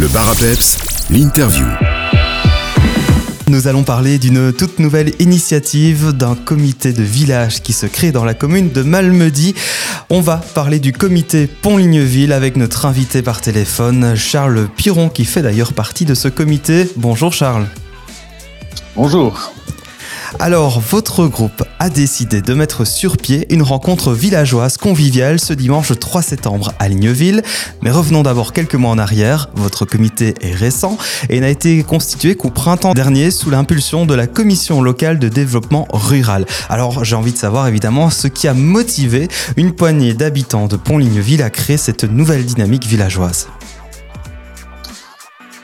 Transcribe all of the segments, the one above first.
Le bar à peps, l'interview. Nous allons parler d'une toute nouvelle initiative d'un comité de village qui se crée dans la commune de Malmedy. On va parler du comité Pont-Ligneville avec notre invité par téléphone, Charles Piron, qui fait d'ailleurs partie de ce comité. Bonjour Charles. Bonjour. Alors, votre groupe a décidé de mettre sur pied une rencontre villageoise conviviale ce dimanche 3 septembre à Ligneville. Mais revenons d'abord quelques mois en arrière. Votre comité est récent et n'a été constitué qu'au printemps dernier sous l'impulsion de la Commission locale de développement rural. Alors, j'ai envie de savoir évidemment ce qui a motivé une poignée d'habitants de Pont-Ligneville à créer cette nouvelle dynamique villageoise.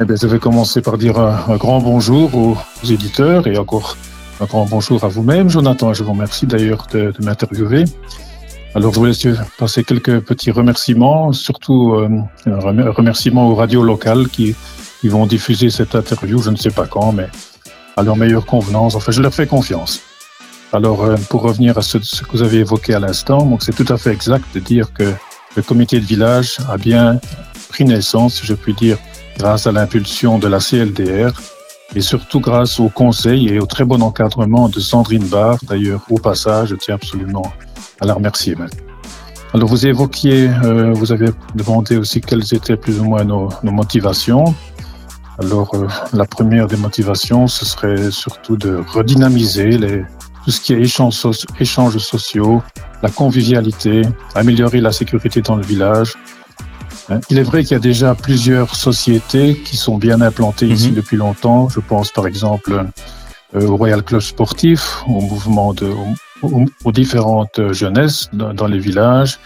Eh bien, je vais commencer par dire un, un grand bonjour aux éditeurs et encore un grand bonjour à vous-même, Jonathan. Je vous remercie d'ailleurs de, m'interviewer. Alors, je voulais passer quelques petits remerciements, surtout euh, un remerciement aux radios locales qui, qui vont diffuser cette interview, je ne sais pas quand, mais à leur meilleure convenance. Enfin, je leur fais confiance. Alors, euh, pour revenir à ce, ce, que vous avez évoqué à l'instant, donc c'est tout à fait exact de dire que le comité de village a bien pris naissance, je puis dire, grâce à l'impulsion de la CLDR, et surtout grâce au conseil et au très bon encadrement de Sandrine Barr. D'ailleurs, au passage, je tiens absolument à la remercier. Alors, vous évoquiez, euh, vous avez demandé aussi quelles étaient plus ou moins nos, nos motivations. Alors, euh, la première des motivations, ce serait surtout de redynamiser les, tout ce qui est échanges, sociaux, la convivialité, améliorer la sécurité dans le village. Il est vrai qu'il y a déjà plusieurs sociétés qui sont bien implantées ici -hmm. depuis longtemps. Je pense par exemple euh, au Royal Club Sportif, au mouvement de, aux, aux différentes jeunesses dans, dans, les villages.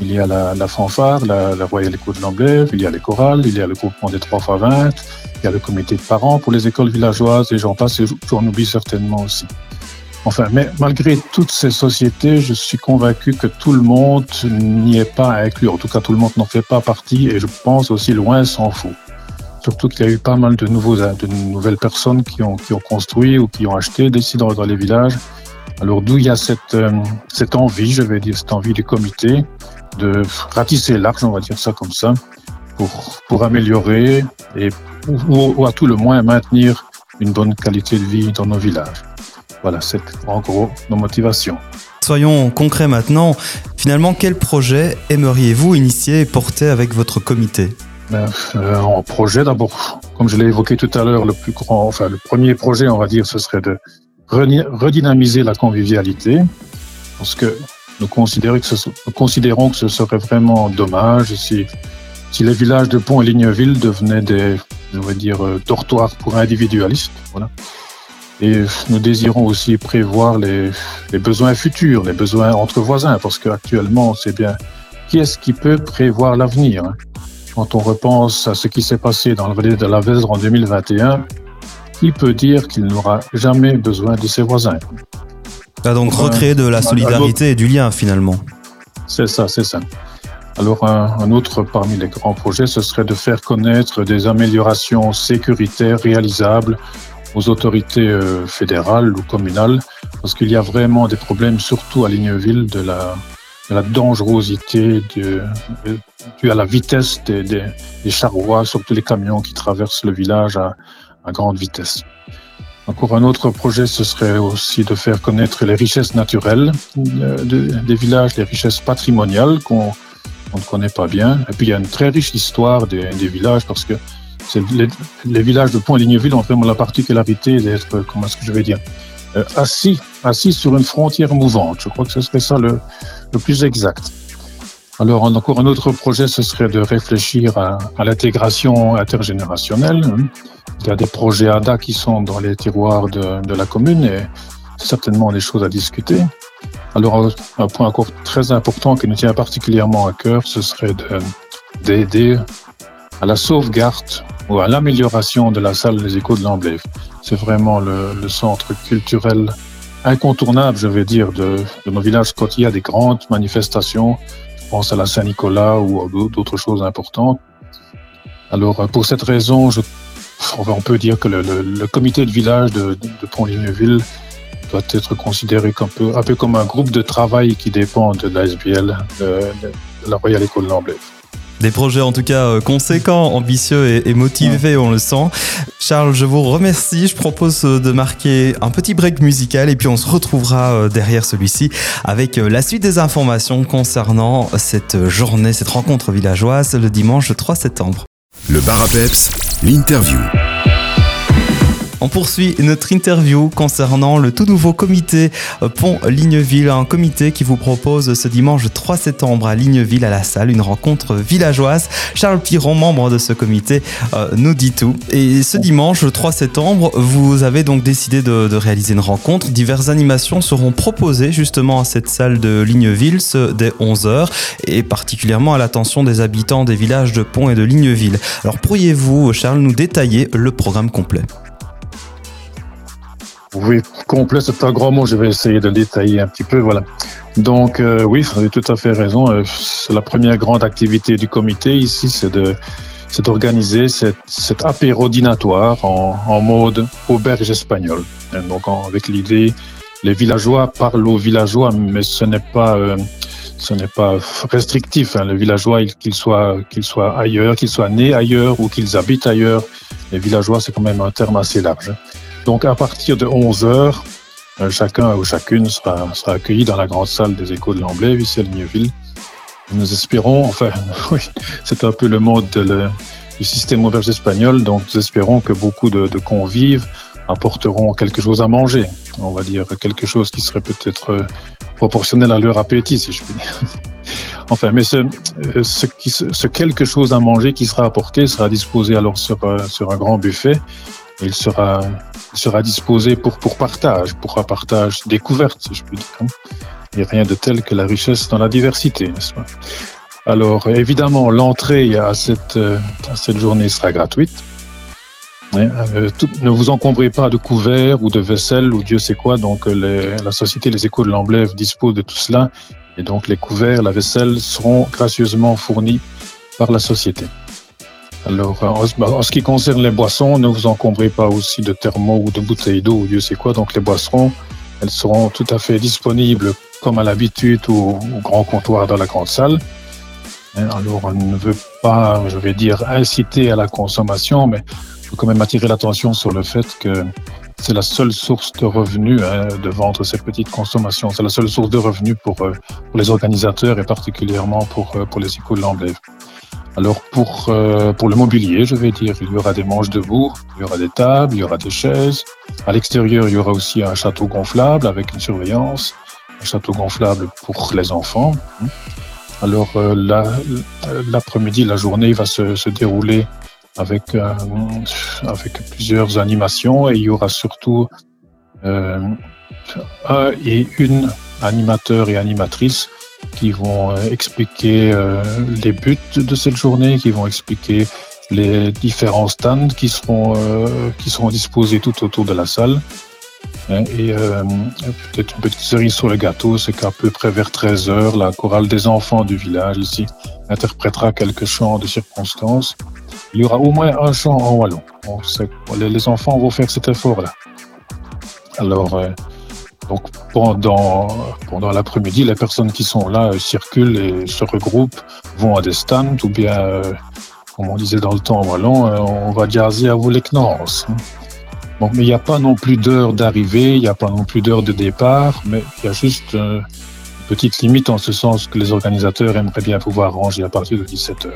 Il y a la, la fanfare, la, la Royal Écho de l'Amblève, il y a les chorales, il y a le groupement des 3 fois 20, il y a le comité de parents pour les écoles villageoises et j'en passe et j'en oublie certainement aussi. Enfin, mais malgré toutes ces sociétés, je suis convaincu que tout le monde n'y est pas inclus. En tout cas, tout le monde n'en fait pas partie et je pense aussi loin s'en faut. Surtout qu'il y a eu pas mal de, nouveaux, de nouvelles personnes qui ont, qui ont construit ou qui ont acheté des dans, dans les villages. Alors d'où il y a cette, euh, cette envie, je vais dire, cette envie du comité de ratisser large, on va dire ça comme ça, pour, pour améliorer et ou, ou à tout le moins maintenir une bonne qualité de vie dans nos villages. Voilà, c'est en gros nos motivations. Soyons concrets maintenant. Finalement, quel projet aimeriez-vous initier et porter avec votre comité? Ben, euh, En projet, d'abord, comme je l'ai évoqué tout à l'heure, le plus grand, enfin le premier projet, on va dire, ce serait de redynamiser la convivialité, parce que nous considérons que ce, nous considérons que ce serait vraiment dommage si, si les villages de Pont et Ligneville devenaient des, je vais dire, euh, dortoirs pour individualistes. Voilà. Et nous désirons aussi prévoir les, les, besoins futurs, les besoins entre voisins, parce qu'actuellement, c'est bien qui est-ce qui peut prévoir l'avenir hein? Quand on repense à ce qui s'est passé dans la vallée de la Vesdre en 2021, qui peut dire qu'il n'aura jamais besoin de ses voisins? Ah Donc recréer de la solidarité et du lien finalement. C'est ça, c'est ça. Alors un, un, autre parmi les grands projets, ce serait de faire connaître des améliorations sécuritaires réalisables aux autorités euh, fédérales ou communales, parce qu'il y a vraiment des problèmes, surtout à Ligneville, de la, de la dangerosité due à la vitesse des, des, des, charrois, surtout les camions qui traversent le village à, à grande vitesse. Encore un autre projet, ce serait aussi de faire connaître les richesses naturelles de, des villages, les richesses patrimoniales qu'on ne connaît pas bien. Et puis il y a une très riche histoire des, des villages parce que les, les, villages de Pont-Ligneville ont vraiment la particularité d'être, comment est-ce que je vais dire, euh, assis, assis sur une frontière mouvante. Je crois que ce serait ça le, le plus exact. Alors, encore un autre projet, ce serait de réfléchir à, l'intégration intergénérationnelle. Il y a des projets ADA qui sont dans les tiroirs de, de la commune et certainement des choses à discuter. Alors, un point encore très important qui nous tient particulièrement à cœur, ce serait d'aider à la sauvegarde ou à l'amélioration de la salle des échos de l'Amblève. C'est vraiment le, le, centre culturel incontournable, je vais dire, de, de nos villages quand il y a des grandes manifestations. Je pense à la Saint-Nicolas ou d'autres choses importantes. Alors, pour cette raison, je, on peut dire que le, le, le comité de village de, de, Pont-Ligneville doit être considéré un peu, un peu comme un groupe de travail qui dépend de l'ASBL, de, la Royale École de l'Amblève. Des projets en tout cas euh, conséquents, ambitieux et, motivés, on le sent. Charles, je vous remercie. Je propose euh, de marquer un petit break musical et puis on se retrouvera euh, derrière celui-ci avec la suite des informations concernant cette journée, cette rencontre villageoise le dimanche 3 septembre. Le Bar l'interview. On poursuit notre interview concernant le tout nouveau comité euh, Pont Ligneville, un comité qui vous propose ce dimanche 3 septembre à Ligneville à la salle une rencontre villageoise. Charles Piron, membre de ce comité, euh, nous dit tout. Et ce dimanche 3 septembre, vous avez donc décidé de, réaliser une rencontre. Diverses animations seront proposées justement à cette salle de Ligneville dès 11h et particulièrement à l'attention des habitants des villages de Pont et de Ligneville. Alors pourriez-vous, Charles, nous détailler le programme complet? Oui, complet, c'est un grand mot. Je vais essayer de le détailler un petit peu. Voilà. Donc, euh, oui, vous avez tout à fait raison. Euh, la première grande activité du comité ici, c'est de c'est d'organiser cet, cet apéro dînatoire en, en mode auberge espagnole. Donc, avec l'idée, les villageois parlent aux villageois, mais ce n'est pas euh, ce n'est pas restrictif. Hein. Le villageois, qu'il soit qu'il soit ailleurs, qu'il soit né ailleurs ou qu'ils habitent ailleurs, les villageois, c'est quand même un terme assez large. Donc à partir de 11 heures, euh, chacun ou chacune sera, sera accueilli dans la grande salle des échos de l'Amblève, ici à Ligneville. Nous espérons, enfin, oui, c'est un peu le mode du système auberge espagnol, donc nous espérons que beaucoup de, convives apporteront quelque chose à manger. On va dire quelque chose qui serait peut-être euh, proportionnel à leur appétit, si je puis dire. Enfin, mais ce, euh, ce, quelque chose à manger qui sera apporté sera disposé alors sur un grand buffet. Il sera disposé pour, partage, pour un partage découverte, si je puis dire. Hein. Il n'y a rien de tel que la richesse dans la diversité, n'est-ce pas? Alors, évidemment, l'entrée à cette, journée sera gratuite. Euh, ne vous encombrez pas de couverts ou de vaisselle ou Dieu sait quoi. Donc, la société Les Échos de l'Amblève dispose de tout cela. Et donc, les couverts, la vaisselle seront gracieusement fournis par la société. Alors, en, ce qui concerne les boissons, ne vous encombrez pas aussi de thermos ou de bouteilles d'eau Dieu sait quoi. Donc, les boissons, elles seront tout à fait disponibles comme à l'habitude au, grand comptoir dans la grande salle. Hein, alors, on ne veut pas, je vais dire, inciter à la consommation, mais je veux quand même attirer l'attention sur le fait que c'est la seule source de revenus hein, de vendre ces petites consommations. C'est la seule source de revenus pour, euh, les organisateurs et particulièrement pour, euh, pour les écoles de alors pour, euh, pour le mobilier, je vais dire, il y aura des manches debout, il y aura des tables, il y aura des chaises. À l'extérieur, il y aura aussi un château gonflable avec une surveillance, un château gonflable pour les enfants. Alors euh, l'après-midi, la journée va se, se dérouler avec, euh, avec plusieurs animations et il y aura surtout euh, un et une animateur et animatrice qui vont euh, expliquer euh, les buts de cette journée, qui vont expliquer les différents stands qui seront, euh, qui seront disposés tout autour de la salle. Hein, et peut-être une petite cerise sur le gâteau, c'est qu'à peu près vers 13 heures, la chorale des enfants du village ici interprétera quelques chants de circonstances. Il y aura au moins un chant en wallon. les enfants vont faire cet effort-là. Alors, donc pendant, pendant l'après-midi, les personnes qui sont là euh, circulent et se regroupent, vont à des stands ou bien, euh, comme on disait dans le temps wallon, euh, on va jazzer à vous les Bon, mais il n'y a pas non plus d'heure d'arrivée, il n'y a pas non plus d'heure de départ, mais il y a juste petite limite en ce sens que les organisateurs aimeraient bien pouvoir ranger à partir de 17h.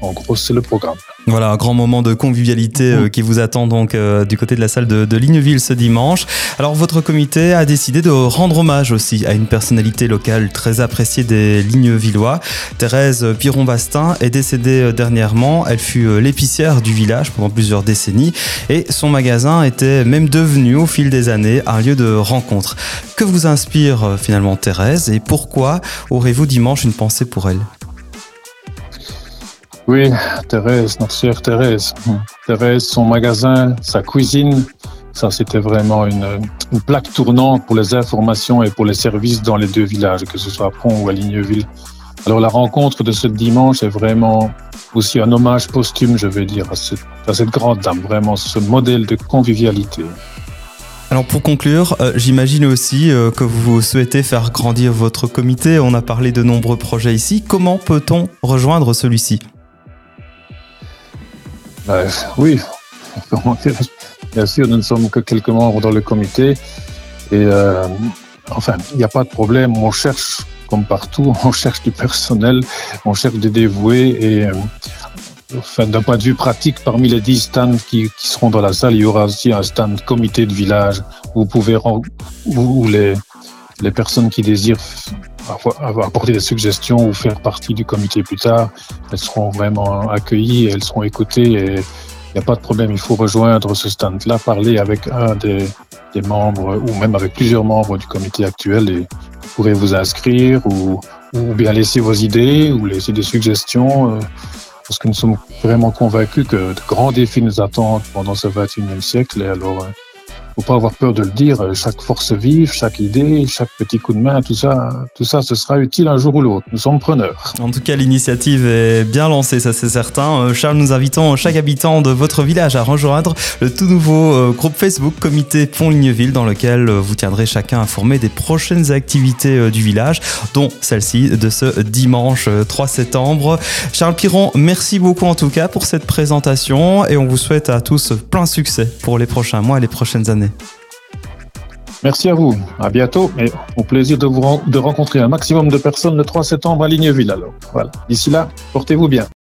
En gros, c'est le programme. Voilà, un grand moment de convivialité euh, mmh. qui vous attend donc euh, du côté de la salle de, Ligneville ce dimanche. Alors, votre comité a décidé de rendre hommage aussi à une personnalité locale très appréciée des Lignevillois. Thérèse Piron-Bastin est décédée euh, dernièrement. Elle fut l'épicière du village pendant plusieurs décennies et son magasin était même devenu au fil des années un lieu de rencontre. Que vous inspire finalement Thérèse et pour pourquoi aurez-vous dimanche une pensée pour elle? Oui, Thérèse, notre chère Thérèse. Thérèse, son magasin, sa cuisine, ça c'était vraiment une, plaque tournante pour les informations et pour les services dans les deux villages, que ce soit à Pont ou à Ligneville. Alors la rencontre de ce dimanche est vraiment aussi un hommage posthume, je vais dire, à cette, à cette grande dame, vraiment ce modèle de convivialité. Alors pour conclure, euh, j'imagine aussi euh, que vous souhaitez faire grandir votre comité. On a parlé de nombreux projets ici. Comment peut-on rejoindre celui-ci? Ben, oui, bien sûr, nous ne sommes que quelques membres dans le comité. Et euh, enfin, il n'y a pas de problème. On cherche, comme partout, on cherche du personnel, on cherche des dévoués. Et euh, enfin, d'un point de vue pratique, parmi les 10 stands qui, qui, seront dans la salle, il y aura aussi un stand comité de village où vous pouvez, où les, les personnes qui désirent apporter des suggestions ou faire partie du comité plus tard, elles seront vraiment accueillies, elles seront écoutées et il n'y a pas de problème. Il faut rejoindre ce stand-là, parler avec un des, des, membres ou même avec plusieurs membres du comité actuel et vous pourrez vous inscrire ou, ou bien laisser vos idées ou laisser des suggestions. Euh, parce que nous sommes vraiment convaincus que de grands défis nous attendent pendant ce 21e siècle. Et alors, euh, faut pas avoir peur de le dire. Chaque force vive, chaque idée, chaque petit coup de main, tout ça, tout ça, ce sera utile un jour ou l'autre. Nous sommes preneurs. En tout cas, l'initiative est bien lancée, ça c'est certain. Euh, Charles, nous invitons chaque habitant de votre village à rejoindre le tout nouveau euh, groupe Facebook Comité Pont Ligneville, dans lequel euh, vous tiendrez chacun informé des prochaines activités du village, dont celle-ci de ce dimanche 3 septembre. Charles Piron, merci beaucoup en tout cas pour cette présentation et on vous souhaite à tous plein succès pour les prochains mois et les prochaines années. Merci à vous. À bientôt et au plaisir de vous rencontrer un maximum de personnes le 3 septembre à Ligneville alors. Voilà. D'ici là, portez-vous bien.